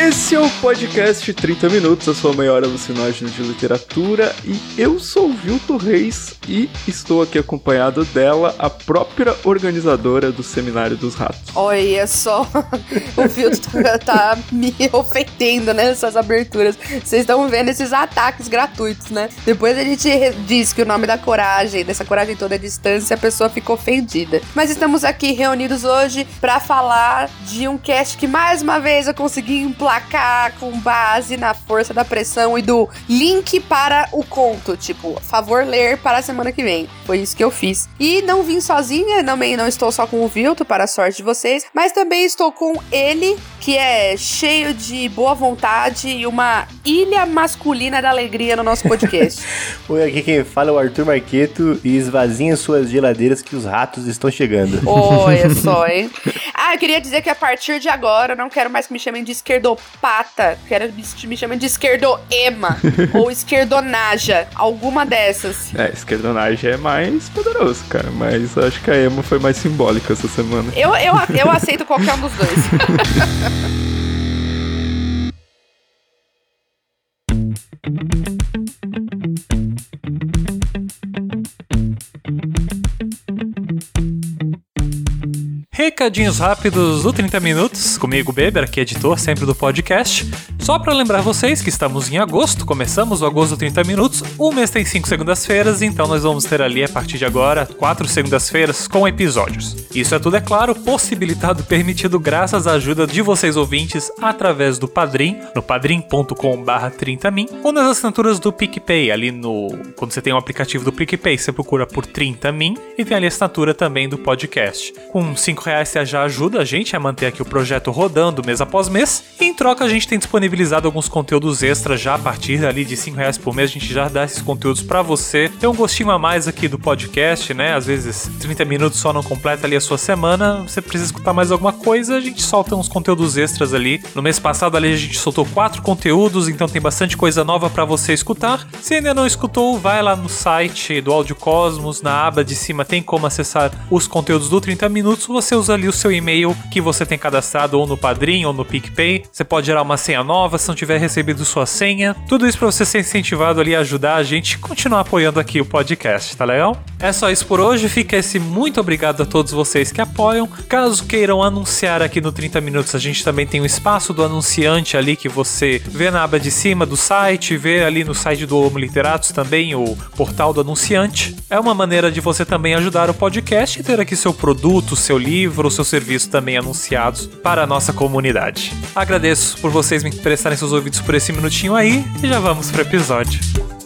Esse é o podcast 30 Minutos, a sua maior alucinógena de literatura, e eu sou Vilto Reis e estou aqui acompanhado dela, a própria organizadora do Seminário dos Ratos. É só o Vilto tá me ofendendo nessas né, aberturas. Vocês estão vendo esses ataques gratuitos, né? Depois a gente diz que o nome da coragem, dessa coragem toda é distância, a pessoa fica ofendida. Mas estamos aqui reunidos hoje para falar de um cast que mais uma vez eu consegui implantar placar com base na força da pressão e do link para o conto. Tipo, favor ler para a semana que vem. Foi isso que eu fiz. E não vim sozinha, também não estou só com o Vilto, para a sorte de vocês, mas também estou com ele, que é cheio de boa vontade e uma ilha masculina da alegria no nosso podcast. Oi, aqui quem fala é o Arthur Marqueto e esvazinha suas geladeiras que os ratos estão chegando. Olha só, hein? Ah, eu queria dizer que a partir de agora eu não quero mais que me chamem de esquerdopata, que me chamem de esquerdoema ou esquerdonaja, alguma dessas. É, esquerdonaja é mais poderoso, cara, mas acho que a emo foi mais simbólica essa semana. Eu, eu, eu aceito qualquer um dos dois. Recadinhos rápidos do 30 Minutos, comigo Beber, que é editor sempre do podcast. Só para lembrar vocês que estamos em agosto, começamos o agosto 30 Minutos. O mês tem 5 segundas-feiras, então nós vamos ter ali a partir de agora 4 segundas-feiras com episódios. Isso é tudo, é claro, possibilitado, permitido graças à ajuda de vocês ouvintes através do Padrim, no padrim.com/barra 30min, ou nas assinaturas do PicPay, ali no. Quando você tem o um aplicativo do PicPay, você procura por 30min e tem ali a assinatura também do podcast. Com 5 reais já ajuda a gente a manter aqui o projeto rodando mês após mês. E em troca a gente tem disponibilizado alguns conteúdos extras já a partir ali de 5 reais por mês. A gente já dá esses conteúdos para você. Tem um gostinho a mais aqui do podcast, né? Às vezes 30 minutos só não completa ali a sua semana. Você precisa escutar mais alguma coisa, a gente solta uns conteúdos extras ali. No mês passado ali a gente soltou quatro conteúdos, então tem bastante coisa nova para você escutar. Se ainda não escutou, vai lá no site do Audio Cosmos, na aba de cima tem como acessar os conteúdos do 30 minutos. Você usa ali o seu e-mail que você tem cadastrado ou no Padrim ou no PicPay. Você pode gerar uma senha nova se não tiver recebido sua senha. Tudo isso para você ser incentivado ali a ajudar a gente a continuar apoiando aqui o podcast, tá legal? É só isso por hoje. Fica esse muito obrigado a todos vocês que apoiam. Caso queiram anunciar aqui no 30 minutos, a gente também tem o espaço do anunciante ali que você vê na aba de cima do site, vê ali no site do Homo Literatus também o portal do anunciante. É uma maneira de você também ajudar o podcast e ter aqui seu produto, seu livro livro ou seu serviço também anunciados para a nossa comunidade. Agradeço por vocês me prestarem seus ouvidos por esse minutinho aí e já vamos para o episódio.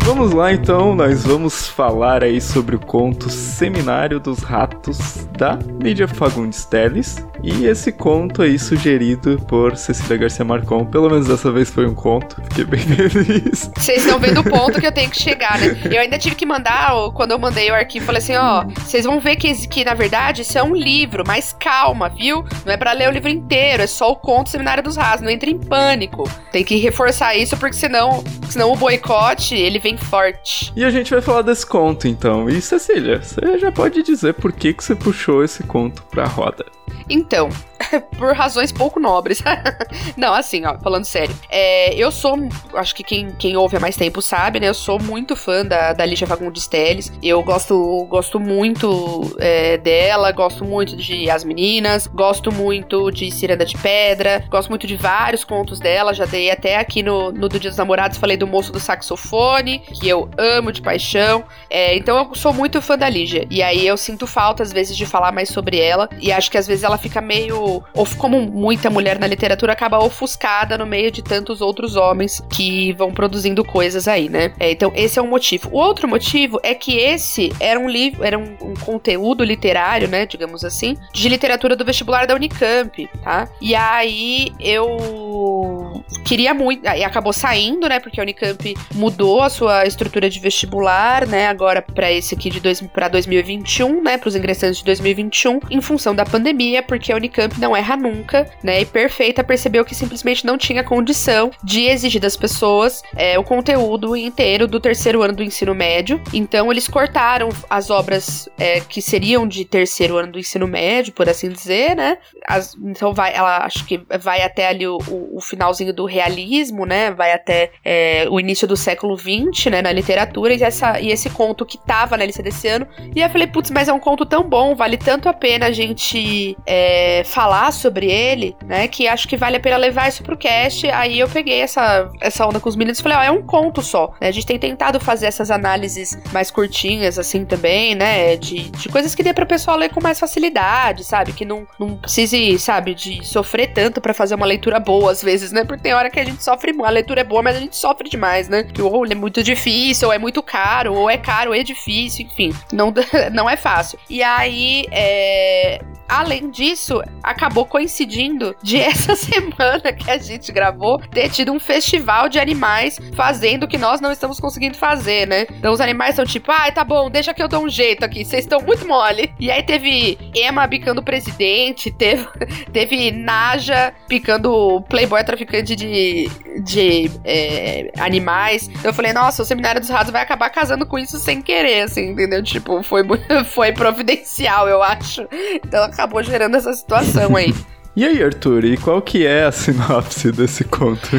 Vamos lá então, nós vamos falar aí sobre o conto Seminário dos Ratos da Lídia Fagundes Teles. E esse conto aí sugerido por Cecília Garcia Marcon, pelo menos dessa vez foi um conto, fiquei bem feliz. Vocês estão vendo o ponto que eu tenho que chegar, né? Eu ainda tive que mandar, quando eu mandei o arquivo, falei assim, ó, vocês vão ver que, que na verdade isso é um livro, mas calma, viu? Não é para ler o livro inteiro, é só o conto Seminário dos Ratos, não entre em pânico. Tem que reforçar isso porque senão, senão o boicote, ele vem forte. E a gente vai falar desse conto então. E Cecília, você já pode dizer por que, que você puxou esse conto pra roda? Então, por razões pouco nobres. não, assim, ó, falando sério. É, eu sou, acho que quem, quem ouve há mais tempo sabe, né? Eu sou muito fã da, da Lígia Fagundes Telles. Eu gosto, gosto muito é, dela, gosto muito de As Meninas, gosto muito de Ciranda de Pedra, gosto muito de vários contos dela. Já dei até aqui no, no do Dia dos Namorados, falei do Moço do Saxofone, que eu amo de paixão. É, então eu sou muito fã da Lígia. E aí eu sinto falta, às vezes, de falar mais sobre ela. E acho que às vezes ela fica meio. Ou como muita mulher na literatura, acaba ofuscada no meio de tantos outros homens que vão produzindo coisas aí, né? É, então, esse é um motivo. O outro motivo é que esse era um livro, era um, um conteúdo literário, né? Digamos assim, de literatura do vestibular da Unicamp, tá? E aí eu queria muito. E acabou saindo, né? Porque a Unicamp mudou a sua estrutura de vestibular, né? Agora para esse aqui de pra 2021, né? Para os ingressantes de 2021, em função da pandemia, porque a Unicamp não erra nunca, né? E perfeita percebeu que simplesmente não tinha condição de exigir das pessoas é, o conteúdo inteiro do terceiro ano do ensino médio. Então eles cortaram as obras é, que seriam de terceiro ano do ensino médio, por assim dizer, né? As, então vai, ela acho que vai até ali o, o, finalzinho do realismo, né? Vai até é, o início do século XX, né? Na literatura, e, essa, e esse conto que tava na lista desse ano. E eu falei, putz, mas é um conto tão bom, vale tanto a pena a gente é, falar sobre ele, né? Que acho que vale a pena levar isso pro cast. Aí eu peguei essa, essa onda com os meninos e falei, ó, é um conto só. Né? A gente tem tentado fazer essas análises mais curtinhas, assim, também, né? De, de coisas que dê pra pessoa ler com mais facilidade, sabe? Que não, não precise, sabe, de sofrer tanto para fazer uma leitura boa, às vezes, né? Porque tem hora que a gente sofre, a leitura é boa, mas a gente sofre demais, né? Que ou é muito difícil, ou é muito caro, ou é caro, ou é difícil, enfim. Não, não é fácil. E aí, é, além disso, acabou coincidindo de essa semana que a gente gravou ter tido um festival de animais fazendo o que nós não estamos conseguindo fazer, né? Então os animais estão tipo, ai, ah, tá bom, deixa que eu dou um jeito aqui, vocês estão muito mole. E aí teve Emma picando presidente, teve, teve Naja picando playboy traficante de, de é, animais. Eu falei, nossa, o Seminário dos Ratos vai acabar casando com isso sem querer, assim, entendeu? Tipo, foi, foi providencial, eu acho. Então acabou gerando essa situação aí. E aí, Arthur, e qual que é a sinopse desse conto?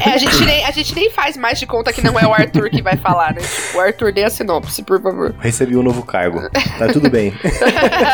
É, a gente, nem, a gente nem faz mais de conta que não é o Arthur que vai falar, né? O Arthur dê a sinopse, por favor. Recebi um novo cargo. Tá tudo bem.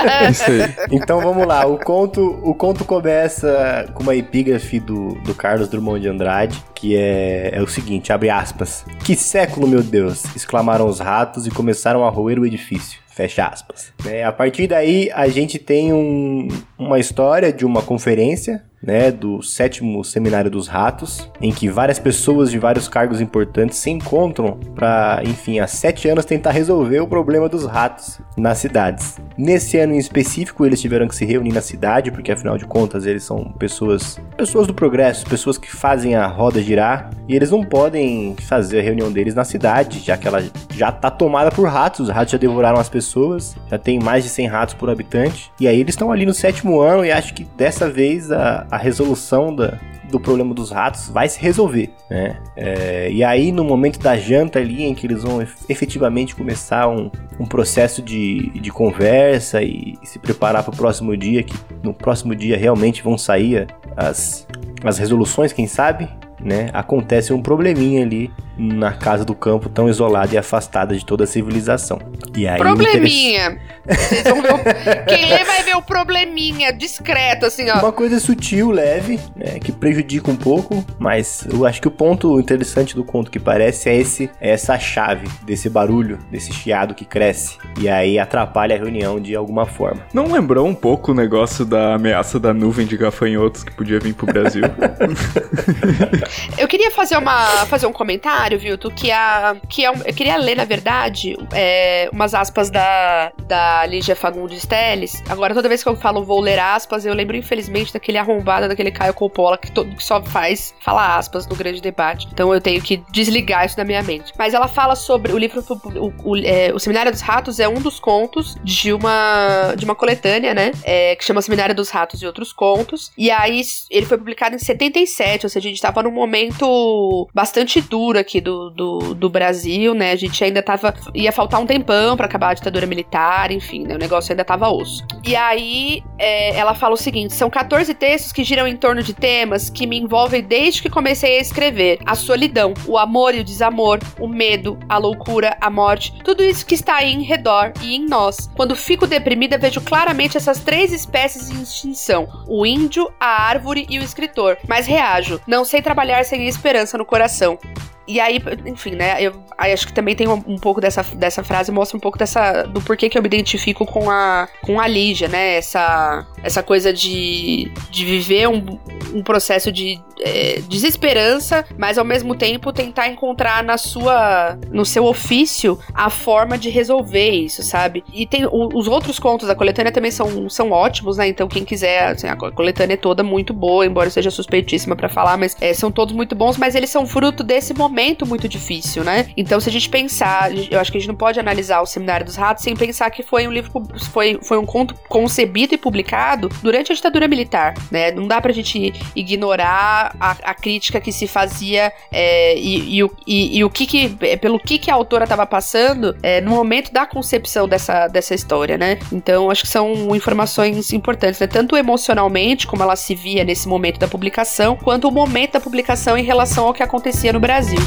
É isso aí. Então vamos lá. O conto, o conto começa com uma epígrafe do, do Carlos Drummond de Andrade, que é, é o seguinte, abre aspas. Que século, meu Deus! exclamaram os ratos e começaram a roer o edifício. Fecha aspas. É, a partir daí, a gente tem um, uma história de uma conferência né, do sétimo seminário dos ratos, em que várias pessoas de vários cargos importantes se encontram para, enfim, há sete anos tentar resolver o problema dos ratos nas cidades. Nesse ano em específico, eles tiveram que se reunir na cidade, porque afinal de contas eles são pessoas, pessoas do progresso, pessoas que fazem a roda girar, e eles não podem fazer a reunião deles na cidade, já que ela já está tomada por ratos, os ratos já devoraram as pessoas, já tem mais de 100 ratos por habitante, e aí eles estão ali no sétimo ano e acho que dessa vez a, a resolução da, do problema dos ratos vai se resolver, né? É, e aí, no momento da janta ali, em que eles vão efetivamente começar um, um processo de, de conversa e, e se preparar para o próximo dia, que no próximo dia realmente vão sair as, as resoluções, quem sabe, né? Acontece um probleminha ali na casa do campo tão isolada e afastada de toda a civilização. E aí, probleminha! Vocês vão ver o... Quem lê vai ver o probleminha, discreto, assim, ó. Uma coisa sutil, leve, né, que prejudica um pouco, mas eu acho que o ponto interessante do conto que parece é esse, é essa chave desse barulho, desse chiado que cresce, e aí atrapalha a reunião de alguma forma. Não lembrou um pouco o negócio da ameaça da nuvem de gafanhotos que podia vir pro Brasil? eu queria fazer, uma, fazer um comentário, Vilto, que, a, que é um, eu queria ler, na verdade, é, umas aspas da, da Lígia Fagundes Teles. Agora, toda vez que eu falo vou ler aspas, eu lembro, infelizmente, daquele arrombado, daquele Caio Coppola, que, todo, que só faz falar aspas no grande debate. Então eu tenho que desligar isso da minha mente. Mas ela fala sobre o livro, o, o, é, o Seminário dos Ratos é um dos contos de uma, de uma coletânea, né? É, que chama Seminário dos Ratos e Outros Contos. E aí ele foi publicado em 77, ou seja, a gente tava num momento bastante duro aqui do, do, do Brasil, né? A gente ainda tava. ia faltar um tempão para acabar a ditadura militar, enfim, né? O negócio ainda tava osso. E aí é, ela fala o seguinte: são 14 textos que giram em torno de temas que me envolvem desde que comecei a escrever: a solidão, o amor e o desamor, o medo, a loucura, a morte, tudo isso que está aí em redor e em nós. Quando fico deprimida, vejo claramente essas três espécies em extinção: o índio, a árvore e o escritor. Mas reajo, não sei trabalhar sem esperança no coração. E aí, enfim, né? Eu acho que também tem um, um, pouco dessa, dessa frase, mostra um pouco dessa do porquê que eu me identifico com a, com a Lígia, né? Essa, essa coisa de, de viver um, um processo de é, desesperança, mas ao mesmo tempo tentar encontrar na sua, no seu ofício a forma de resolver isso, sabe? E tem o, os outros contos da coletânea também são, são ótimos, né? Então quem quiser, assim, a coletânea é toda muito boa, embora eu seja suspeitíssima para falar, mas é, são todos muito bons, mas eles são fruto desse momento muito difícil, né? Então se a gente pensar, eu acho que a gente não pode analisar o Seminário dos Ratos sem pensar que foi um livro, foi, foi um conto concebido e publicado durante a ditadura militar, né? Não dá pra gente ignorar a, a crítica que se fazia é, e, e, e, e, o que, que pelo que, que a autora estava passando é, no momento da concepção dessa, dessa história, né? Então acho que são informações importantes, né? Tanto emocionalmente, como ela se via nesse momento da publicação, quanto o momento da publicação em relação ao que acontecia no Brasil.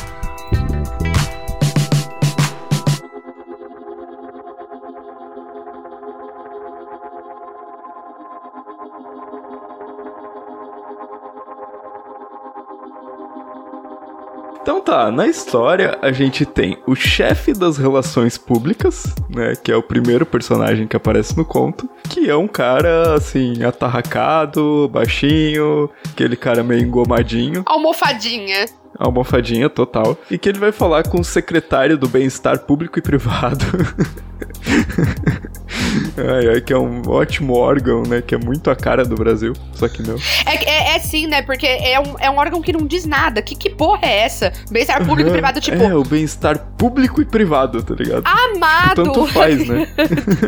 Então tá, na história a gente tem o chefe das relações públicas, né, que é o primeiro personagem que aparece no conto, que é um cara assim, atarracado, baixinho, aquele cara meio engomadinho. Almofadinha almofadinha total, e que ele vai falar com o secretário do bem-estar público e privado. ai, ai, que é um ótimo órgão, né? Que é muito a cara do Brasil, só que não. É, é, é sim, né? Porque é um, é um órgão que não diz nada. Que, que porra é essa? Bem-estar público uhum. e privado, tipo. É, o bem-estar público e privado, tá ligado? Amado! Tanto faz, né?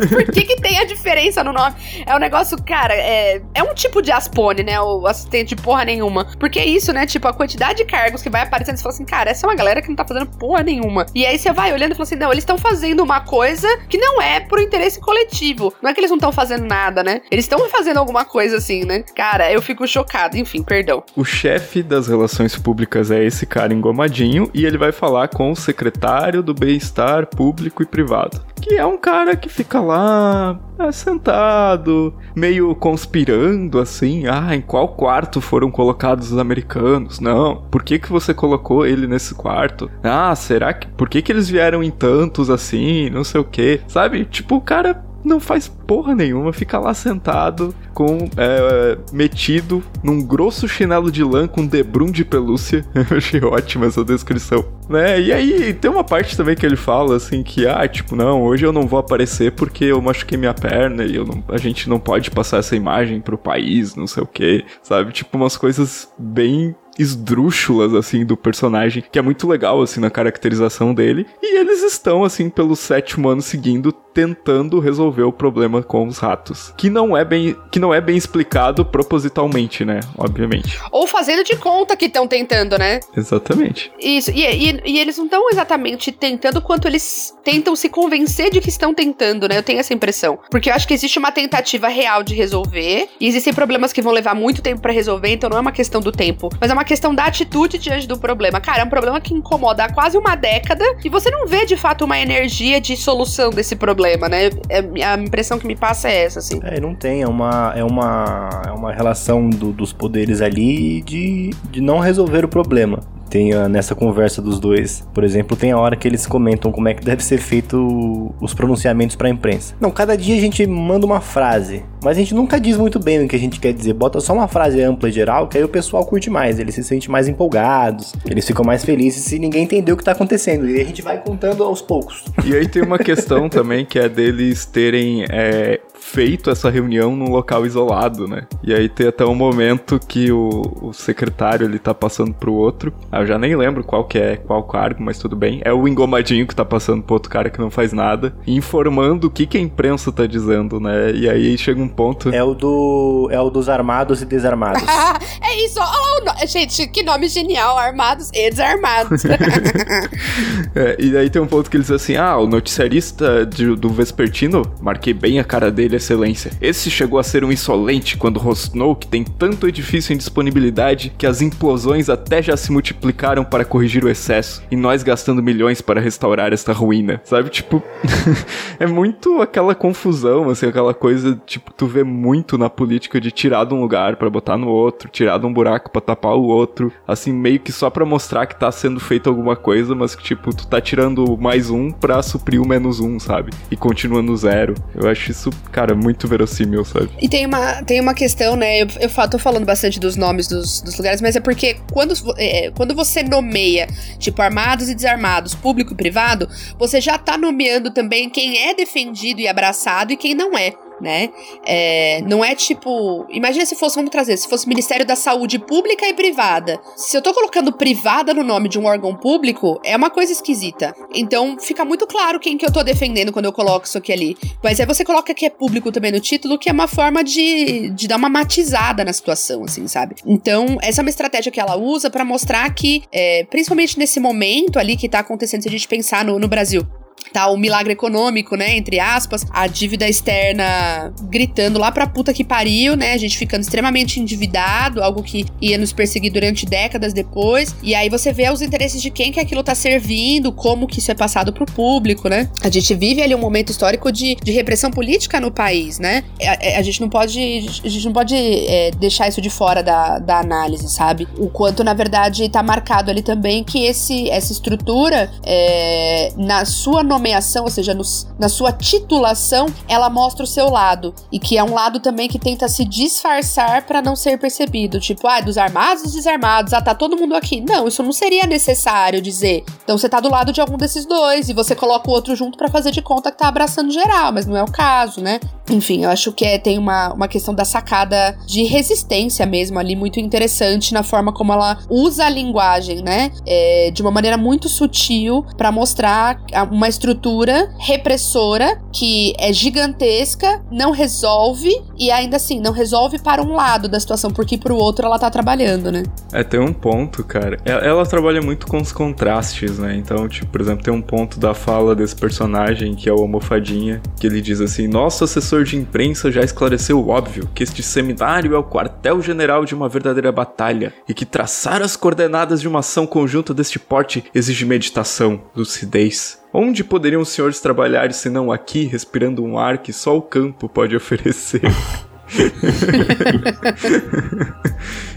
Por que, que tem a diferença no nome? É um negócio, cara, é, é um tipo de Aspone, né? O assistente de porra nenhuma. Porque é isso, né? Tipo, a quantidade de cargos que vai aparecendo, você fala assim, cara, essa é uma galera que não tá fazendo porra nenhuma. E aí você vai olhando e fala assim, não, eles estão fazendo uma coisa que não é por interesse coletivo. Não é que eles não estão fazendo nada, né? Eles estão fazendo alguma coisa assim, né? Cara, eu fico chocado. Enfim, perdão. O chefe das relações públicas é esse cara engomadinho e ele vai falar com o secretário do bem-estar público e privado. Que é um cara que fica lá é, sentado, meio conspirando assim. Ah, em qual quarto foram colocados os americanos? Não. Por que, que você colocou ele nesse quarto? Ah, será que. Por que, que eles vieram em tantos assim? Não sei o que. Sabe? Tipo, o cara não faz porra nenhuma, fica lá sentado com é, metido num grosso chinelo de lã com debrum de pelúcia. Eu achei ótima essa descrição, né? E aí tem uma parte também que ele fala assim que ah, tipo, não, hoje eu não vou aparecer porque eu machuquei minha perna e não, a gente não pode passar essa imagem pro país, não sei o que, sabe? Tipo umas coisas bem esdrúxulas, assim, do personagem, que é muito legal, assim, na caracterização dele. E eles estão, assim, pelo sétimo ano seguindo, tentando resolver o problema com os ratos. Que não é bem, que não é bem explicado propositalmente, né? Obviamente. Ou fazendo de conta que estão tentando, né? Exatamente. Isso. E, e, e eles não estão exatamente tentando quanto eles tentam se convencer de que estão tentando, né? Eu tenho essa impressão. Porque eu acho que existe uma tentativa real de resolver. E existem problemas que vão levar muito tempo para resolver, então não é uma questão do tempo. Mas é uma questão da atitude diante do problema. Cara, é um problema que incomoda há quase uma década e você não vê de fato uma energia de solução desse problema problema, né? É, a impressão que me passa é essa, assim. É, não tem. É uma, é uma, é uma relação do, dos poderes ali de, de não resolver o problema tem a, nessa conversa dos dois, por exemplo, tem a hora que eles comentam como é que deve ser feito os pronunciamentos para a imprensa. Não, cada dia a gente manda uma frase, mas a gente nunca diz muito bem o que a gente quer dizer. Bota só uma frase ampla e geral, que aí o pessoal curte mais, eles se sentem mais empolgados, eles ficam mais felizes se ninguém entendeu o que tá acontecendo. E a gente vai contando aos poucos. E aí tem uma questão também que é deles terem é, feito essa reunião num local isolado, né? E aí tem até um momento que o, o secretário ele tá passando pro outro. Eu já nem lembro qual que é, qual cargo, mas tudo bem. É o engomadinho que tá passando pro outro cara que não faz nada, informando o que, que a imprensa tá dizendo, né? E aí chega um ponto. É o do. É o dos armados e desarmados. é isso, oh, no... gente, que nome genial, armados e desarmados. é, e aí tem um ponto que ele diz assim: ah, o noticiarista de, do Vespertino, marquei bem a cara dele excelência. Esse chegou a ser um insolente quando rosnou que tem tanto edifício em disponibilidade que as implosões até já se multiplicaram para corrigir o excesso, e nós gastando milhões para restaurar esta ruína. Sabe, tipo, é muito aquela confusão, assim, aquela coisa, tipo, tu vê muito na política de tirar de um lugar para botar no outro, tirar de um buraco para tapar o outro, assim, meio que só para mostrar que tá sendo feito alguma coisa, mas que, tipo, tu tá tirando mais um pra suprir o menos um, sabe? E continua no zero. Eu acho isso, cara, muito verossímil, sabe? E tem uma, tem uma questão, né? Eu, eu tô falando bastante dos nomes dos, dos lugares, mas é porque quando, é, quando você nomeia, tipo, armados e desarmados, público e privado, você já tá nomeando também quem é defendido e abraçado e quem não é. Né? É, não é tipo. Imagina se fosse, vamos trazer, se fosse Ministério da Saúde Pública e Privada. Se eu tô colocando privada no nome de um órgão público, é uma coisa esquisita. Então fica muito claro quem que eu tô defendendo quando eu coloco isso aqui ali. Mas aí você coloca que é público também no título, que é uma forma de, de dar uma matizada na situação, assim, sabe? Então, essa é uma estratégia que ela usa pra mostrar que, é, principalmente nesse momento ali que tá acontecendo, se a gente pensar no, no Brasil, tá o milagre econômico, né, entre aspas, a dívida externa gritando lá pra puta que pariu, né, a gente ficando extremamente endividado, algo que ia nos perseguir durante décadas depois, e aí você vê os interesses de quem que aquilo tá servindo, como que isso é passado pro público, né, a gente vive ali um momento histórico de, de repressão política no país, né, a, a gente não pode, a gente não pode é, deixar isso de fora da, da análise, sabe, o quanto, na verdade, tá marcado ali também que esse, essa estrutura, é, na sua nomeação, ou seja, no, na sua titulação, ela mostra o seu lado. E que é um lado também que tenta se disfarçar para não ser percebido. Tipo, ah, dos armados e desarmados, ah, tá todo mundo aqui. Não, isso não seria necessário dizer. Então você tá do lado de algum desses dois e você coloca o outro junto para fazer de conta que tá abraçando geral, mas não é o caso, né? Enfim, eu acho que é, tem uma, uma questão da sacada de resistência mesmo ali, muito interessante na forma como ela usa a linguagem, né? É, de uma maneira muito sutil para mostrar uma estrutura repressora que é gigantesca, não resolve e ainda assim não resolve para um lado da situação, porque pro outro ela tá trabalhando, né? É, tem um ponto, cara. Ela, ela trabalha muito com os contrastes, né? Então, tipo, por exemplo, tem um ponto da fala desse personagem, que é o Almofadinha, que ele diz assim: Nosso assessor de imprensa já esclareceu o óbvio, que este seminário é o quartel-general de uma verdadeira batalha, e que traçar as coordenadas de uma ação conjunta deste porte exige meditação, lucidez. Onde poderiam os senhores trabalhar se não aqui, respirando um ar que só o campo pode oferecer?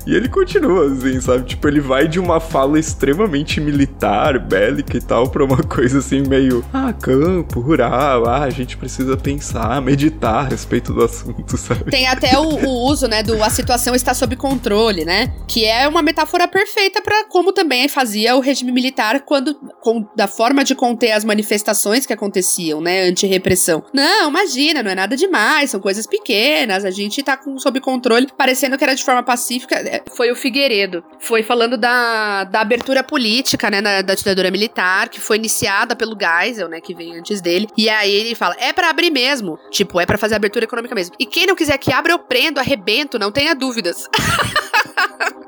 e ele continua assim, sabe? Tipo, ele vai de uma fala extremamente militar, bélica e tal, pra uma coisa assim, meio, ah, campo, rural, ah, a gente precisa pensar, meditar a respeito do assunto, sabe? Tem até o, o uso, né, do a situação está sob controle, né? Que é uma metáfora perfeita para como também fazia o regime militar quando, com, da forma de conter as manifestações que aconteciam, né, anti-repressão. Não, imagina, não é nada demais, são coisas pequenas, a gente tá com, sob controle, parecendo que era de forma pacífica. É, Foi o Figueiredo. Foi falando da, da abertura política, né, da, da ditadura militar, que foi iniciada pelo Geisel, né, que veio antes dele. E aí ele fala, é para abrir mesmo. Tipo, é para fazer abertura econômica mesmo. E quem não quiser que abra, eu prendo, arrebento, não tenha dúvidas.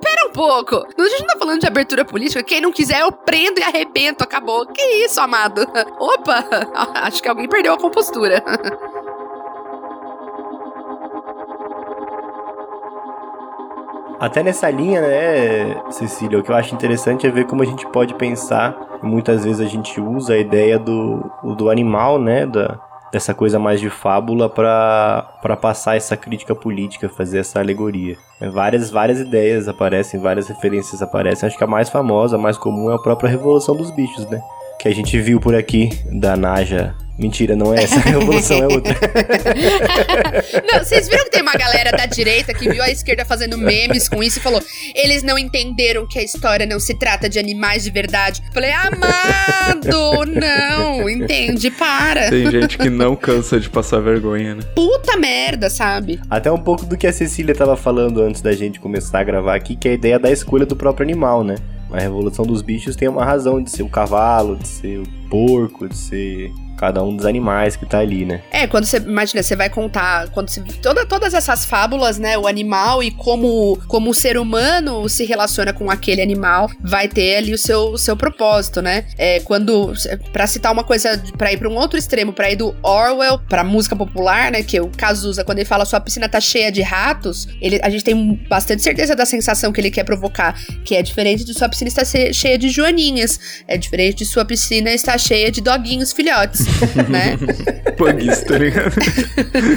Pera um pouco. A gente não tá falando de abertura política. Quem não quiser, eu prendo e arrebento. Acabou. Que isso, amado? Opa! Acho que alguém perdeu a compostura. Até nessa linha, né, Cecília, o que eu acho interessante é ver como a gente pode pensar, muitas vezes a gente usa a ideia do, do animal, né, da, dessa coisa mais de fábula para passar essa crítica política, fazer essa alegoria. Várias, várias ideias aparecem, várias referências aparecem. Acho que a mais famosa, a mais comum é a própria Revolução dos Bichos, né? Que a gente viu por aqui, da Naja Mentira, não é essa. A revolução é outra. não, vocês viram que tem uma galera da direita que viu a esquerda fazendo memes com isso e falou: eles não entenderam que a história não se trata de animais de verdade. Falei, amado, não, entende, para. Tem gente que não cansa de passar vergonha, né? Puta merda, sabe? Até um pouco do que a Cecília tava falando antes da gente começar a gravar aqui, que é a ideia da escolha do próprio animal, né? A Revolução dos Bichos tem uma razão de ser o cavalo, de ser o porco, de ser cada um dos animais que tá ali, né? É, quando você, imagina, você vai contar, quando você, toda, todas essas fábulas, né, o animal e como, como o ser humano se relaciona com aquele animal, vai ter ali o seu, o seu propósito, né? É, quando, pra citar uma coisa, pra ir pra um outro extremo, pra ir do Orwell pra música popular, né, que o Cazuza, quando ele fala sua piscina tá cheia de ratos, ele, a gente tem bastante certeza da sensação que ele quer provocar, que é diferente de sua piscina estar cheia de joaninhas, é diferente de sua piscina estar cheia de doguinhos filhotes, né? Pugs, tá ligado?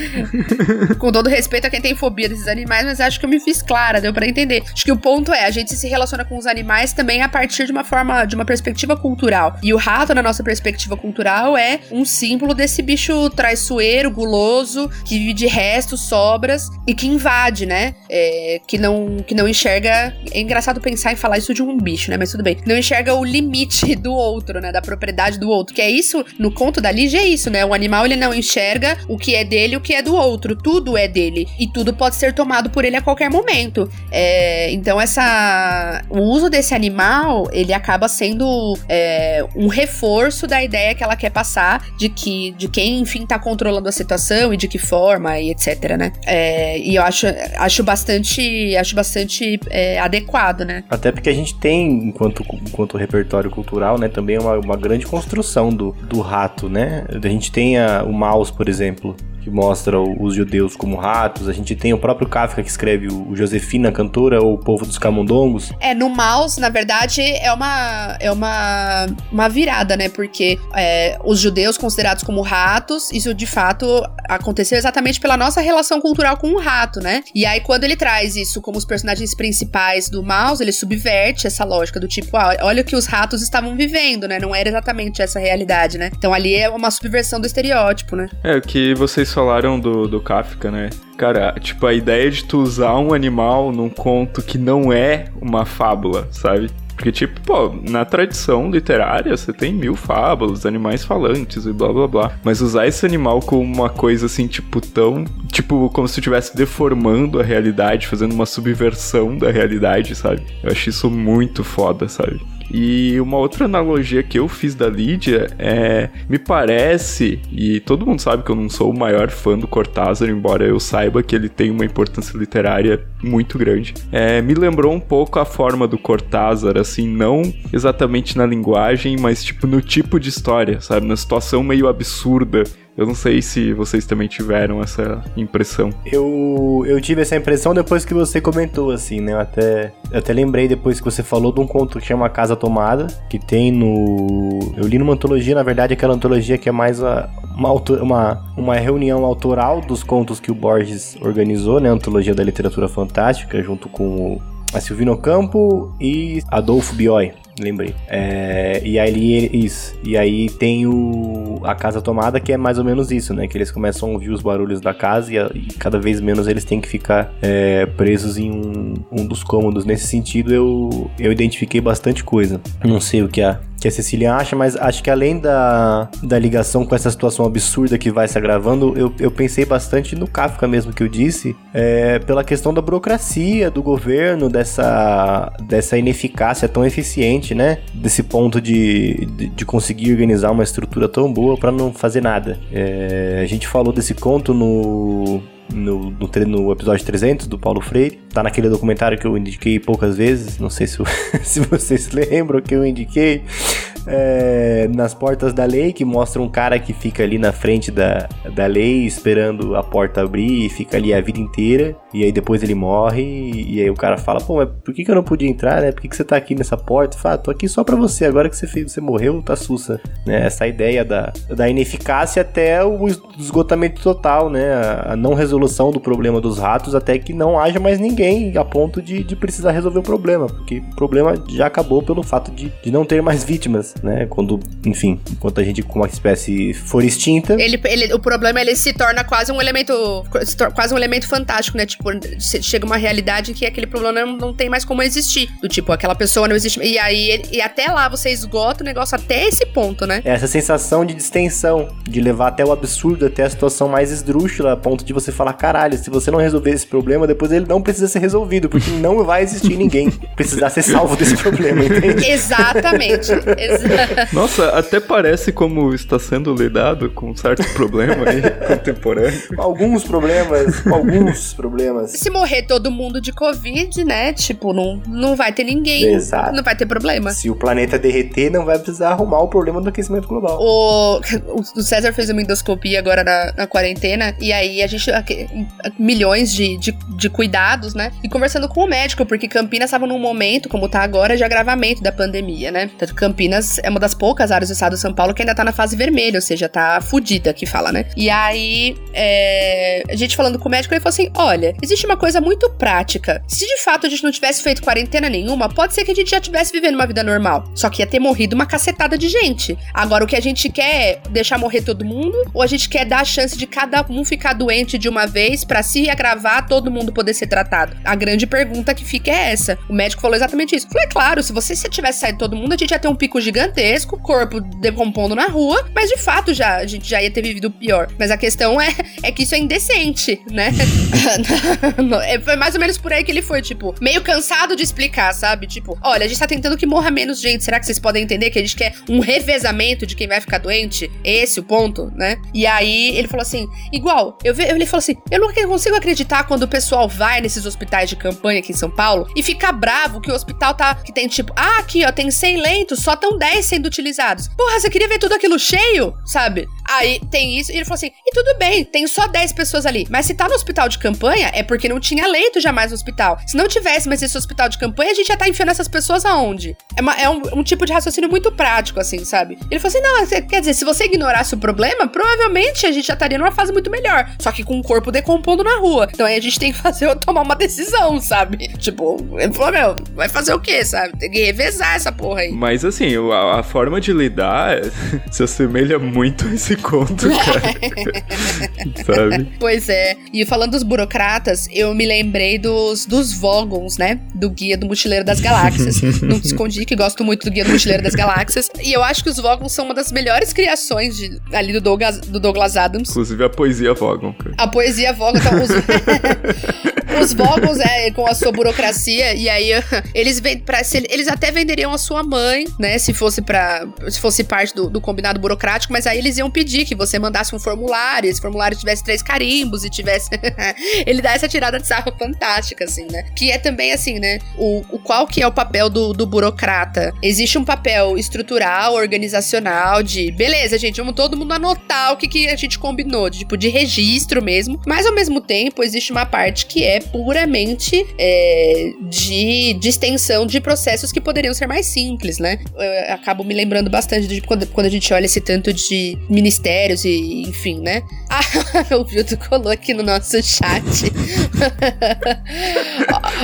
Com todo respeito a quem tem fobia desses animais, mas acho que eu me fiz clara, deu para entender. Acho que o ponto é, a gente se relaciona com os animais também a partir de uma forma, de uma perspectiva cultural. E o rato, na nossa perspectiva cultural, é um símbolo desse bicho traiçoeiro, guloso, que vive de restos, sobras e que invade, né? É, que, não, que não enxerga. É engraçado pensar em falar isso de um bicho, né? Mas tudo bem. Não enxerga o limite do outro, né? Da propriedade do outro. Que é isso, no conto da Lígia, é isso, né? O animal ele não enxerga o que é dele o que é do outro. Tudo é dele. E tudo pode ser tomado por ele a qualquer momento. É, então, essa. O uso desse animal, ele acaba sendo é, um reforço da ideia que ela quer passar de que de quem, enfim, tá controlando a situação e de que forma e etc, né? É, e eu acho, acho bastante, acho bastante é, adequado, né? Até porque a gente tem, enquanto, enquanto repertório cultural, né, também uma, uma grande construção do, do rato, né? A gente tem a, o mouse, por exemplo, que mostra os judeus como ratos. A gente tem o próprio Kafka que escreve o Josefina, cantora, ou o povo dos camundongos. É, no Mouse, na verdade, é uma, é uma, uma virada, né? Porque é, os judeus considerados como ratos, isso de fato aconteceu exatamente pela nossa relação cultural com o rato, né? E aí, quando ele traz isso como os personagens principais do Mouse, ele subverte essa lógica do tipo, ah, olha o que os ratos estavam vivendo, né? Não era exatamente essa realidade, né? Então ali é uma subversão do estereótipo, né? É, o que vocês falaram do, do Kafka, né? Cara, tipo, a ideia de tu usar um animal num conto que não é uma fábula, sabe? Porque, tipo, pô, na tradição literária você tem mil fábulas, animais falantes e blá blá blá. Mas usar esse animal como uma coisa assim, tipo, tão. Tipo, como se estivesse deformando a realidade, fazendo uma subversão da realidade, sabe? Eu acho isso muito foda, sabe? E uma outra analogia que eu fiz da Lídia é. Me parece, e todo mundo sabe que eu não sou o maior fã do Cortázar, embora eu saiba que ele tem uma importância literária muito grande. É, me lembrou um pouco a forma do Cortázar, assim, não exatamente na linguagem, mas tipo no tipo de história, sabe? Na situação meio absurda eu não sei se vocês também tiveram essa impressão. Eu, eu tive essa impressão depois que você comentou, assim, né? Eu até, eu até lembrei depois que você falou de um conto que chama Casa Tomada, que tem no. Eu li numa antologia, na verdade, aquela antologia que é mais a, uma, uma, uma reunião autoral dos contos que o Borges organizou, né? A antologia da literatura fantástica, junto com o a Silvino Campo e Adolfo Bioy lembrei. É, e aí isso. E aí tem o a casa tomada que é mais ou menos isso, né? Que eles começam a ouvir os barulhos da casa e, a, e cada vez menos eles têm que ficar é, presos em um, um dos cômodos. Nesse sentido, eu, eu identifiquei bastante coisa. Não sei o que a que a Cecília acha, mas acho que além da, da ligação com essa situação absurda que vai se agravando, eu, eu pensei bastante no Kafka mesmo que eu disse, é, pela questão da burocracia do governo, dessa, dessa ineficácia tão eficiente, né? Desse ponto de, de, de conseguir organizar uma estrutura tão boa para não fazer nada. É, a gente falou desse conto no no, no, no, episódio 300 do Paulo Freire. Tá naquele documentário que eu indiquei poucas vezes. Não sei se, se vocês lembram que eu indiquei é, nas portas da lei, que mostra um cara que fica ali na frente da, da lei esperando a porta abrir e fica ali a vida inteira. E aí depois ele morre. E, aí o cara fala: Pô, mas por que, que eu não podia entrar, né? Por que, que você tá aqui nessa porta? Fala: ah, tô aqui só pra você. Agora que você fez, você morreu, tá sussa. Né? Essa ideia da, da ineficácia até o esgotamento total, né? A, a não resolução do problema dos ratos até que não haja mais ninguém a ponto de, de precisar resolver o problema. Porque o problema já acabou pelo fato de, de não ter mais vítimas né? Quando, enfim, enquanto a gente como uma espécie for extinta. Ele, ele, o problema é ele se torna quase um elemento, quase um elemento fantástico, né? Tipo, chega uma realidade que aquele problema não, não tem mais como existir. Do tipo, aquela pessoa não existe. E aí, e até lá você esgota o negócio até esse ponto, né? Essa sensação de distensão, de levar até o absurdo, até a situação mais esdrúxula, a ponto de você falar, caralho, se você não resolver esse problema, depois ele não precisa ser resolvido, porque não vai existir ninguém precisar ser salvo desse problema, entende? Exatamente. Exatamente. Nossa, até parece como está sendo lidado com um certo problema aí contemporâneo. Alguns problemas, alguns problemas. Se morrer todo mundo de Covid, né? Tipo, não, não vai ter ninguém. Exato. Não vai ter problema. Se o planeta derreter, não vai precisar arrumar o problema do aquecimento global. O, o César fez uma endoscopia agora na, na quarentena, e aí a gente. milhões de, de, de cuidados, né? E conversando com o médico, porque Campinas estava num momento, como tá agora, de agravamento da pandemia, né? Tanto que É uma das poucas áreas do estado de São Paulo que ainda tá na fase vermelha, ou seja, tá fudida, que fala, né? E aí, é, a gente falando com o médico, ele falou assim: olha, existe uma coisa muito prática. Se de fato a gente não tivesse feito quarentena nenhuma, pode ser que a gente já tivesse vivendo uma vida normal. Só que ia ter morrido uma cacetada de gente. Agora, o que a gente quer é deixar morrer todo mundo, ou a gente quer dar a chance de cada um ficar doente de uma vez pra se agravar, todo mundo poder ser tratado? A grande pergunta que fica é essa. O médico falou exatamente isso. Falei, claro, se você se tivesse saído todo mundo, a gente ia ter um pico gigantesco, corpo decompondo na rua, mas de fato já a gente já ia ter vivido pior. Mas a questão é, é que isso é indecente, né? É, foi mais ou menos por aí que ele foi, tipo, meio cansado de explicar, sabe? Tipo, olha, a gente tá tentando que morra menos gente. Será que vocês podem entender que a gente quer um revezamento de quem vai ficar doente? Esse o ponto, né? E aí ele falou assim: igual, eu ve, ele falou assim: eu não consigo acreditar quando o pessoal vai nesses hospitais de campanha aqui em São Paulo e fica bravo que o hospital tá. que tem tipo, ah, aqui ó, tem 100 leitos, só estão 10 sendo utilizados. Porra, você queria ver tudo aquilo cheio, sabe? Aí tem isso, e ele falou assim: e tudo bem, tem só 10 pessoas ali. Mas se tá no hospital de campanha, é porque não tinha leito jamais no hospital. Se não tivesse mais esse hospital de campanha, a gente estar tá enfiando essas pessoas aonde? É, uma, é um, um, tipo de raciocínio muito prático, assim, sabe? Ele falou assim: não, quer dizer, se você ignorasse o problema, provavelmente a gente já estaria numa fase muito melhor. Só que com o corpo decompondo na rua. Então aí a gente tem que fazer tomar uma decisão, sabe? Tipo, ele falou: meu, vai fazer o quê, sabe? Tem que revezar essa porra aí. Mas assim, a, a forma de lidar se assemelha muito a esse conto, cara. sabe? Pois é. E falando dos burocratas, eu me lembrei dos, dos Vogons, né? Do Guia do Mochileiro das Galáxias. Não te escondi que gosto muito do Guia do Mochileiro das Galáxias. E eu acho que os Vogons são uma das melhores criações de, ali do Douglas, do Douglas Adams. Inclusive a poesia Vogon. Cara. A poesia Vogon. Então, os, os Vogons, é, com a sua burocracia, e aí eles, pra, se, eles até venderiam a sua mãe, né? Se fosse para se fosse parte do, do combinado burocrático, mas aí eles iam pedir que você mandasse um formulário, esse formulário tivesse três carimbos e tivesse. ele dá essa tirada de sarro fantástica, assim, né? Que é também assim, né? O, o qual que é o papel do, do burocrata? Existe um papel estrutural, organizacional, de beleza, gente, vamos todo mundo anotar o que, que a gente combinou, de, tipo, de registro mesmo, mas ao mesmo tempo existe uma parte que é puramente é, de, de extensão de processos que poderiam ser mais simples, né? Eu acabo me lembrando bastante de quando, quando a gente olha esse tanto de ministérios e enfim, né? Ah, o Vilto colou aqui no nosso chat.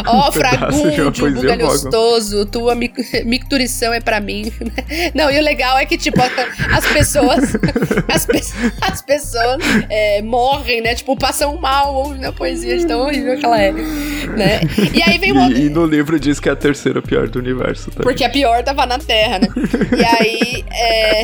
Ó, oh, Fragundo, buga gostoso, tua micturição é pra mim. Não, e o legal é que, tipo, as pessoas. As, pe as pessoas é, morrem, né? Tipo, passam mal ouvindo a poesia de tão horrível que ela é. Né? E aí vem uma... e, e, no livro diz que é a terceira pior do universo. Tá? Porque a pior tava na Terra, né? E aí. É...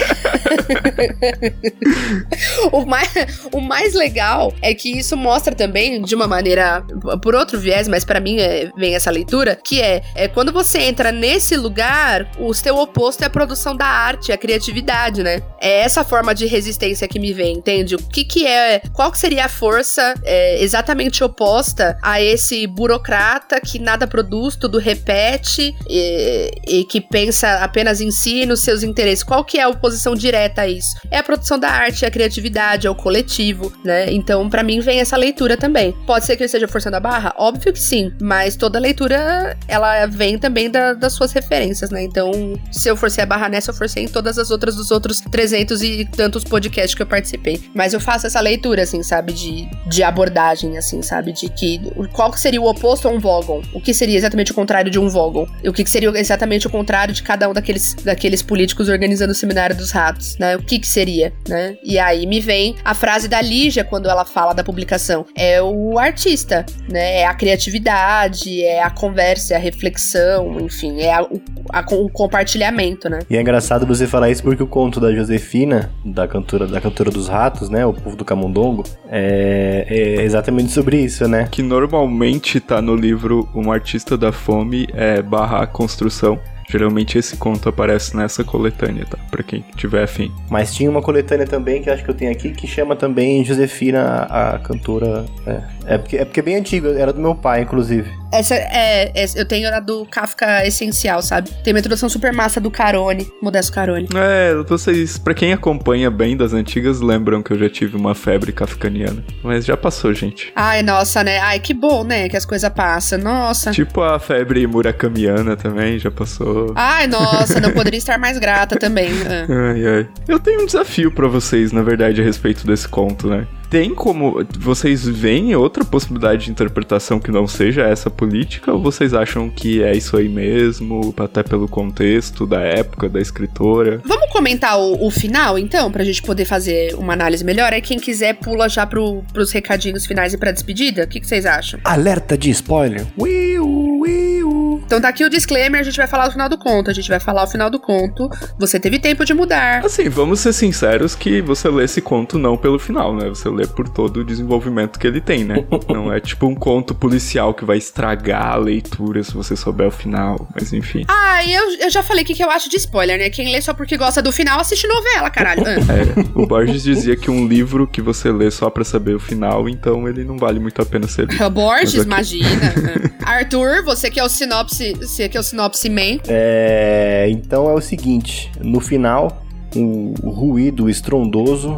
o, mais, o mais legal é que isso mostra também, de uma maneira. Por outro viés, mas para mim é, vem essa leitura, que é, é quando você entra nesse lugar, o seu oposto é a produção da arte, a criatividade, né? É essa forma de resistência que me vem, entende? O que que é. Qual que seria a força é, exatamente oposta a esse burocrata que nada produz, tudo repete e, e que pensa apenas em si nos seus interesses? Qual que é a oposição direta a isso? É a produção da arte, é a criatividade, é o coletivo, né? Então, para mim, vem essa leitura também. Pode ser que eu esteja forçando a barra? Óbvio que sim, mas toda leitura, ela vem também da, das suas referências, né? Então, se eu forcei a barra nessa, eu forcei em todas as outras dos outros 300 e tantos podcasts que eu participei. Mas eu faço essa leitura, assim, sabe? De, de abordagem, assim, sabe? De que qual seria o oposto a um Vogon? O que seria exatamente o contrário de um Vogon? E o que seria exatamente o contrário de cada um daqueles, daqueles políticos organizando o Seminário dos Ratos, né? O que que seria, né? E aí me vem a frase da Lígia quando ela fala da publicação. É o artista, né? É a criatividade, é a conversa, é a reflexão, enfim, é a, o, a, o compartilhamento, né? E é engraçado você falar isso porque o conto da Josefina, da cantora, da cantora dos ratos, né? O povo do camundongo, é, é exatamente sobre isso, né? Que normalmente tá no livro Um Artista da Fome é, barra construção Geralmente esse conto aparece nessa coletânea, tá? Pra quem tiver afim. Mas tinha uma coletânea também, que acho que eu tenho aqui, que chama também Josefina, a, a cantora. É, é, porque, é porque é bem antiga, era do meu pai, inclusive. Essa é, é- Eu tenho a do Kafka Essencial, sabe? Tem uma introdução super massa do Carone, Modesto Carone. É, vocês, pra quem acompanha bem das antigas, lembram que eu já tive uma febre kafkaniana. Mas já passou, gente. Ai, nossa, né? Ai, que bom, né? Que as coisas passam. Nossa. Tipo a febre murakamiana também, já passou. Ai, nossa, não poderia estar mais grata também. Ah. Ai, ai. Eu tenho um desafio pra vocês, na verdade, a respeito desse conto, né? Tem como. Vocês veem outra possibilidade de interpretação que não seja essa política? Ou vocês acham que é isso aí mesmo, até pelo contexto da época, da escritora? Vamos comentar o, o final, então, pra gente poder fazer uma análise melhor? Aí quem quiser pula já pro, pros recadinhos finais e pra despedida. O que, que vocês acham? Alerta de spoiler. Wiu, wiu. Então tá aqui o disclaimer, a gente vai falar o final do conto. A gente vai falar o final do conto. Você teve tempo de mudar. Assim, vamos ser sinceros que você lê esse conto não pelo final, né? Você lê por todo o desenvolvimento que ele tem, né? Não é tipo um conto policial que vai estragar a leitura se você souber o final, mas enfim. Ah, e eu, eu já falei o que, que eu acho de spoiler, né? Quem lê só porque gosta do final, assiste novela, caralho. Ah. É, o Borges dizia que um livro que você lê só pra saber o final, então ele não vale muito a pena ser lido. O Borges, aqui- imagina. Ah. Arthur, você que é o sinopse, você que é o sinopse man. É, então é o seguinte: no final, o, o ruído estrondoso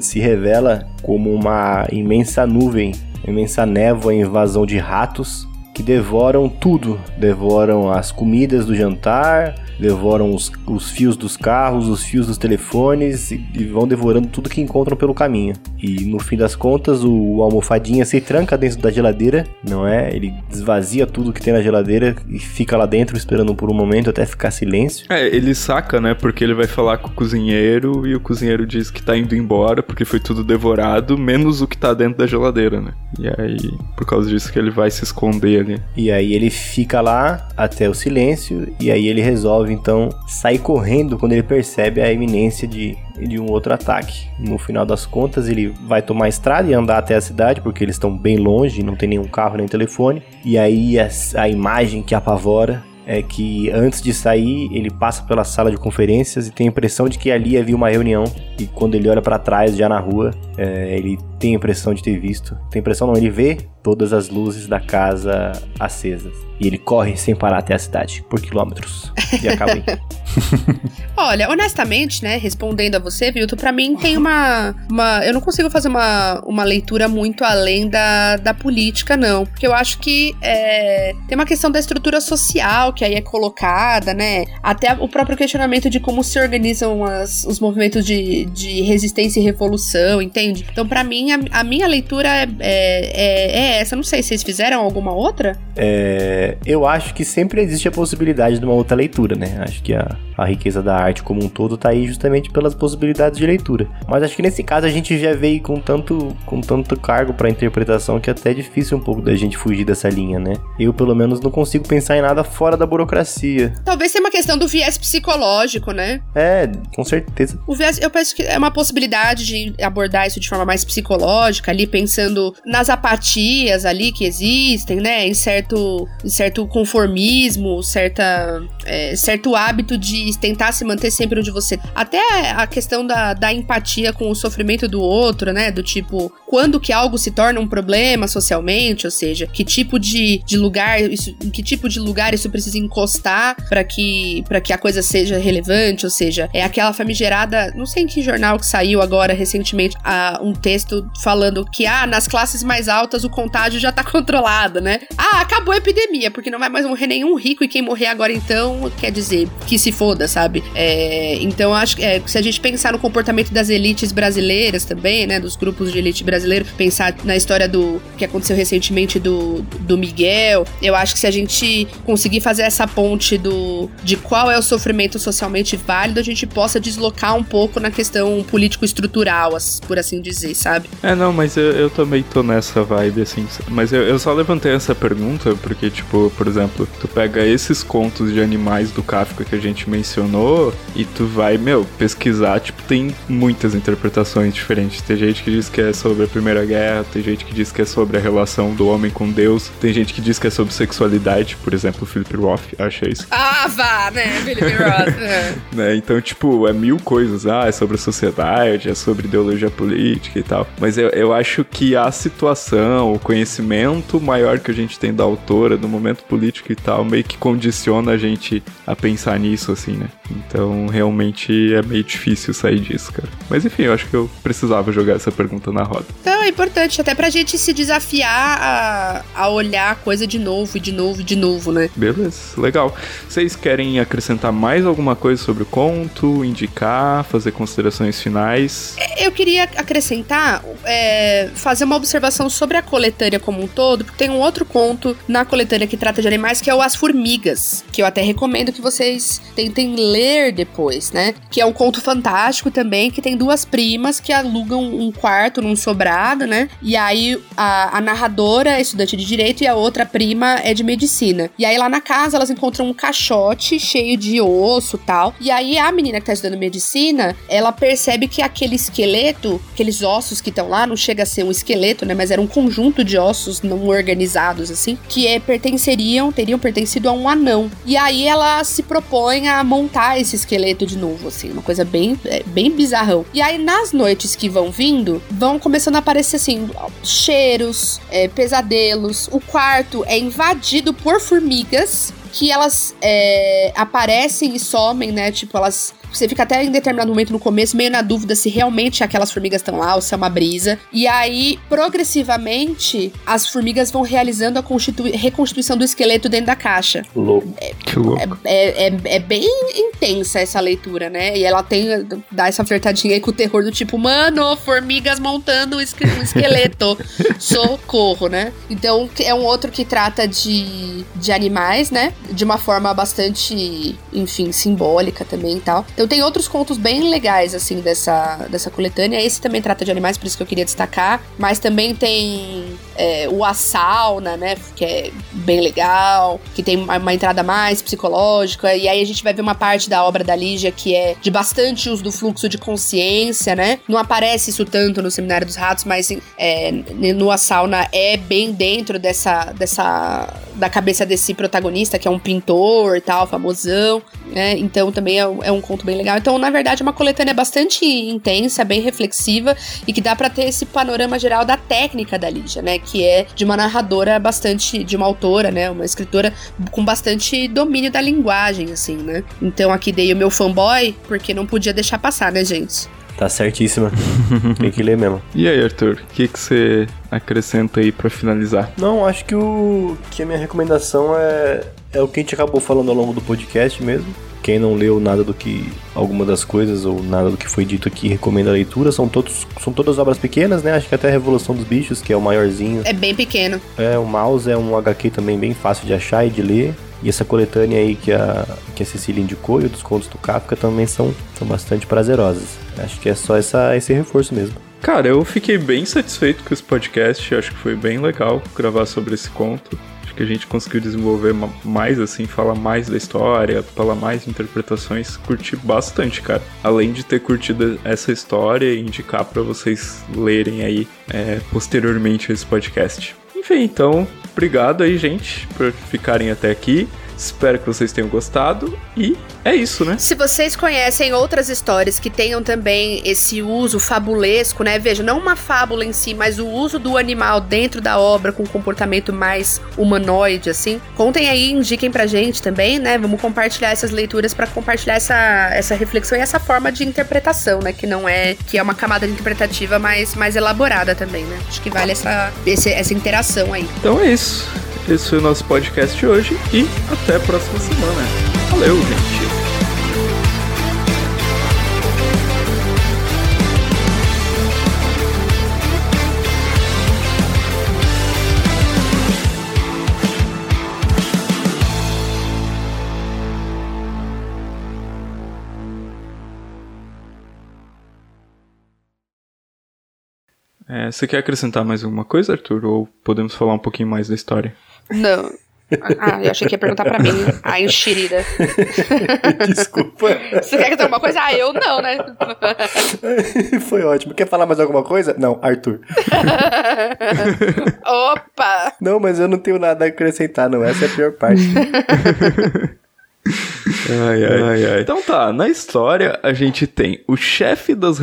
se revela como uma imensa nuvem, imensa névoa, invasão de ratos que devoram tudo. Devoram as comidas do jantar, devoram os, os fios dos carros, os fios dos telefones e, e vão devorando tudo que encontram pelo caminho. E no fim das contas, o, o almofadinha se tranca dentro da geladeira, não é? Ele esvazia tudo que tem na geladeira e fica lá dentro esperando por um momento até ficar silêncio. É, ele saca, né? Porque ele vai falar com o cozinheiro e o cozinheiro diz que tá indo embora porque foi tudo devorado, menos o que tá dentro da geladeira, né? E aí, por causa disso que ele vai se esconder ali. E aí ele fica lá até o silêncio e aí ele resolve então sair correndo quando ele percebe a iminência de, de um outro ataque. No final das contas, ele vai tomar a estrada e andar até a cidade porque eles estão bem longe, não tem nenhum carro nem telefone. E aí a, a imagem que apavora é que antes de sair, ele passa pela sala de conferências e tem a impressão de que ali havia uma reunião. E quando ele olha pra trás, já na rua, é, ele tem a impressão de ter visto. Tem a impressão não, ele vê todas as luzes da casa acesas. E ele corre sem parar até a cidade, por quilômetros. E acaba aí. Olha, honestamente, né, respondendo a você, Vilto, pra mim tem uma, uma. Eu não consigo fazer uma, uma leitura muito além da, da política, não. Porque eu acho que é, tem uma questão da estrutura social que aí é colocada, né? Até o próprio questionamento de como se organizam as- os movimentos de, de resistência e revolução, entende? Então, pra mim, a, a minha leitura é, é, é- é essa. Não sei, vocês fizeram alguma outra? É, eu acho que sempre existe a possibilidade de uma outra leitura, né? Acho que a, a riqueza da arte como um todo tá aí justamente pelas possibilidades de leitura. Mas acho que nesse caso a gente já veio com tanto, com tanto cargo pra interpretação que é até difícil um pouco da gente fugir dessa linha, né? Eu, pelo menos, não consigo pensar em nada fora da burocracia. Talvez tenha uma questão do viés psicológico, né? É, com certeza. O viés, eu penso que é uma possibilidade de abordar isso de forma mais psicológica, ali pensando nas apatias ali que existem, né? Em certo, em certo conformismo, certa, é, certo hábito de tentar se manter sempre onde você. Até a questão da, da empatia com o sofrimento do outro, né? Do tipo, quando que algo se torna um problema socialmente, ou seja, que tipo de, de lugar, isso, em que tipo de lugar isso precisa encostar para que, que a coisa seja relevante, ou seja, é aquela famigerada, não sei em que jornal que saiu agora recentemente, ah, um texto falando que, ah, nas classes mais altas o contágio já tá controlado, né? Ah, acabou a epidemia, porque não vai mais morrer nenhum rico e quem morrer agora então, quer dizer, que se foda, sabe? É, então acho que é, se a gente pensar no comportamento das elites brasileiras também, né, dos grupos de elite brasileiro, pensar na história do que aconteceu recentemente do, do Miguel, eu acho que se a gente conseguir fazer essa ponte do de qual é o sofrimento socialmente válido, a gente possa deslocar um pouco na questão político-estrutural, por assim dizer, sabe? É, não, mas eu, eu também tô nessa vibe, assim. Mas eu, eu só levantei essa pergunta porque, tipo, por exemplo, tu pega esses contos de animais do Kafka que a gente mencionou e tu vai, meu, pesquisar, tipo, tem muitas interpretações diferentes. Tem gente que diz que é sobre a Primeira Guerra, tem gente que diz que é sobre a relação do homem com Deus, tem gente que diz que é sobre sexualidade, por exemplo, o Philip Roth acha isso. Ah, vá, né, Philip Roth. é. né? Então, tipo, é mil coisas. Ah, é sobre a sociedade, é sobre ideologia política e tal. Mas eu, eu acho que a situação, o conhecimento maior que a gente tem da autora, do momento político e tal, meio que condiciona a gente a pensar nisso, assim, né? Então, realmente é meio difícil sair disso, cara. Mas enfim, eu acho que eu precisava jogar essa pergunta na roda. Então é importante, até pra gente se desafiar a, a olhar a coisa de novo, e de novo, e de novo, né? Beleza, legal. Vocês querem acrescentar mais alguma coisa sobre o conto, indicar, fazer considerações finais? Eu queria acrescentar, é, fazer uma observação sobre a coletânea como um todo, porque tem um outro conto na coletânea que trata de animais, que é o As Formigas, que eu até recomendo que vocês tentem ler depois, né? Que é um conto fantástico também, que tem duas primas que alugam um quarto num sobrado, né? E aí a, a narradora é estudante de direito e a outra prima é de medicina. E aí lá na casa elas encontram um caixote cheio de osso tal. E aí a menina que tá estudando medicina, ela percebe que aquele esqueleto, aqueles ossos que estão lá, não chega a ser um esqueleto, né? Mas era um conjunto de ossos não organizados, assim, que é, pertenceriam, teriam pertencido a um anão. E aí ela se propõe a montar esse esqueleto de novo, assim, uma coisa bem, é, bem bizarrão. E aí nas noites que vão vindo, vão começando a aparecer, assim, cheiros, é, pesadelos. O quarto é invadido por formigas que elas é, aparecem e somem, né? Tipo, elas. Você fica até em determinado momento no começo meio na dúvida se realmente aquelas formigas estão lá ou se é uma brisa. E aí, progressivamente, as formigas vão realizando a reconstituição do esqueleto dentro da caixa. Louco. Que louco. É, é, é, bem intensa essa leitura, né? E ela tem. dá essa flertadinha aí com o terror do tipo, mano, formigas montando um esqueleto. Socorro, né? Então, é um outro que trata de, de animais, né? De uma forma bastante, enfim, simbólica também e tal. Então tem outros contos bem legais, assim, dessa, dessa coletânea. Esse também trata de animais, por isso que eu queria destacar. Mas também tem é, o A Sauna, né? Que é bem legal. Que tem uma, entrada mais psicológica. E aí a gente vai ver uma parte da obra da Lígia que é de bastante uso do fluxo de consciência, né? Não aparece isso tanto no Seminário dos Ratos, mas é, no A Sauna é bem dentro dessa, dessa. da cabeça desse protagonista, que é um pintor e tal, famosão. Né? Então também é, é um conto bem legal. Então, na verdade, é uma coletânea bastante intensa, bem reflexiva e que dá para ter esse panorama geral da técnica da Lígia, né? Que é de uma narradora bastante, de uma autora, né? Uma escritora com bastante domínio da linguagem, assim, né? Então aqui dei o meu fanboy, porque não podia deixar passar, né, gente? Tá certíssima. Tem que ler mesmo. E aí, Arthur, o que, que você acrescenta aí para finalizar? Não, acho que o que a minha recomendação é, é o que a gente acabou falando ao longo do podcast mesmo. Quem não leu nada do que alguma das coisas ou nada do que foi dito aqui recomenda a leitura. São todos são todas obras pequenas, né? Acho que até a Revolução dos Bichos, que é o maiorzinho. É bem pequeno. É, o Mouse é um HQ também bem fácil de achar e de ler. E essa coletânea aí que a, que a Cecília indicou e dos contos do Kafka também são, são bastante prazerosas. Acho que é só essa, esse reforço mesmo. Cara, eu fiquei bem satisfeito com esse podcast. Acho que foi bem legal gravar sobre esse conto que a gente conseguiu desenvolver mais, assim, falar mais da história, falar mais interpretações, curti bastante, cara. Além de ter curtido essa história e indicar para vocês lerem aí é, posteriormente esse podcast. Enfim, então, obrigado aí, gente, por ficarem até aqui. Espero que vocês tenham gostado e é isso, né? Se vocês conhecem outras histórias que tenham também esse uso fabulesco, né? Veja, não uma fábula em si, mas o uso do animal dentro da obra com um comportamento mais humanoide, assim. Contem aí, indiquem pra gente também, né? Vamos compartilhar essas leituras para compartilhar essa, essa reflexão e essa forma de interpretação, né? Que não é. que é uma camada interpretativa mais, mais elaborada também, né? Acho que vale essa, esse, essa interação aí. Então é isso. Esse foi o nosso podcast hoje e até a próxima semana. Valeu, gente! É, você quer acrescentar mais alguma coisa, Arthur? Ou podemos falar um pouquinho mais da história? Não. Ah, eu achei que ia perguntar pra mim. A enxerida. Desculpa. Você quer que alguma coisa? Ah, eu não, né? Foi ótimo. Quer falar mais alguma coisa? Não, Arthur. Opa! Não, mas eu não tenho nada a acrescentar, não. Essa é a pior parte. Ai, ai, ai, ai. Então tá, na história a gente tem o chefe das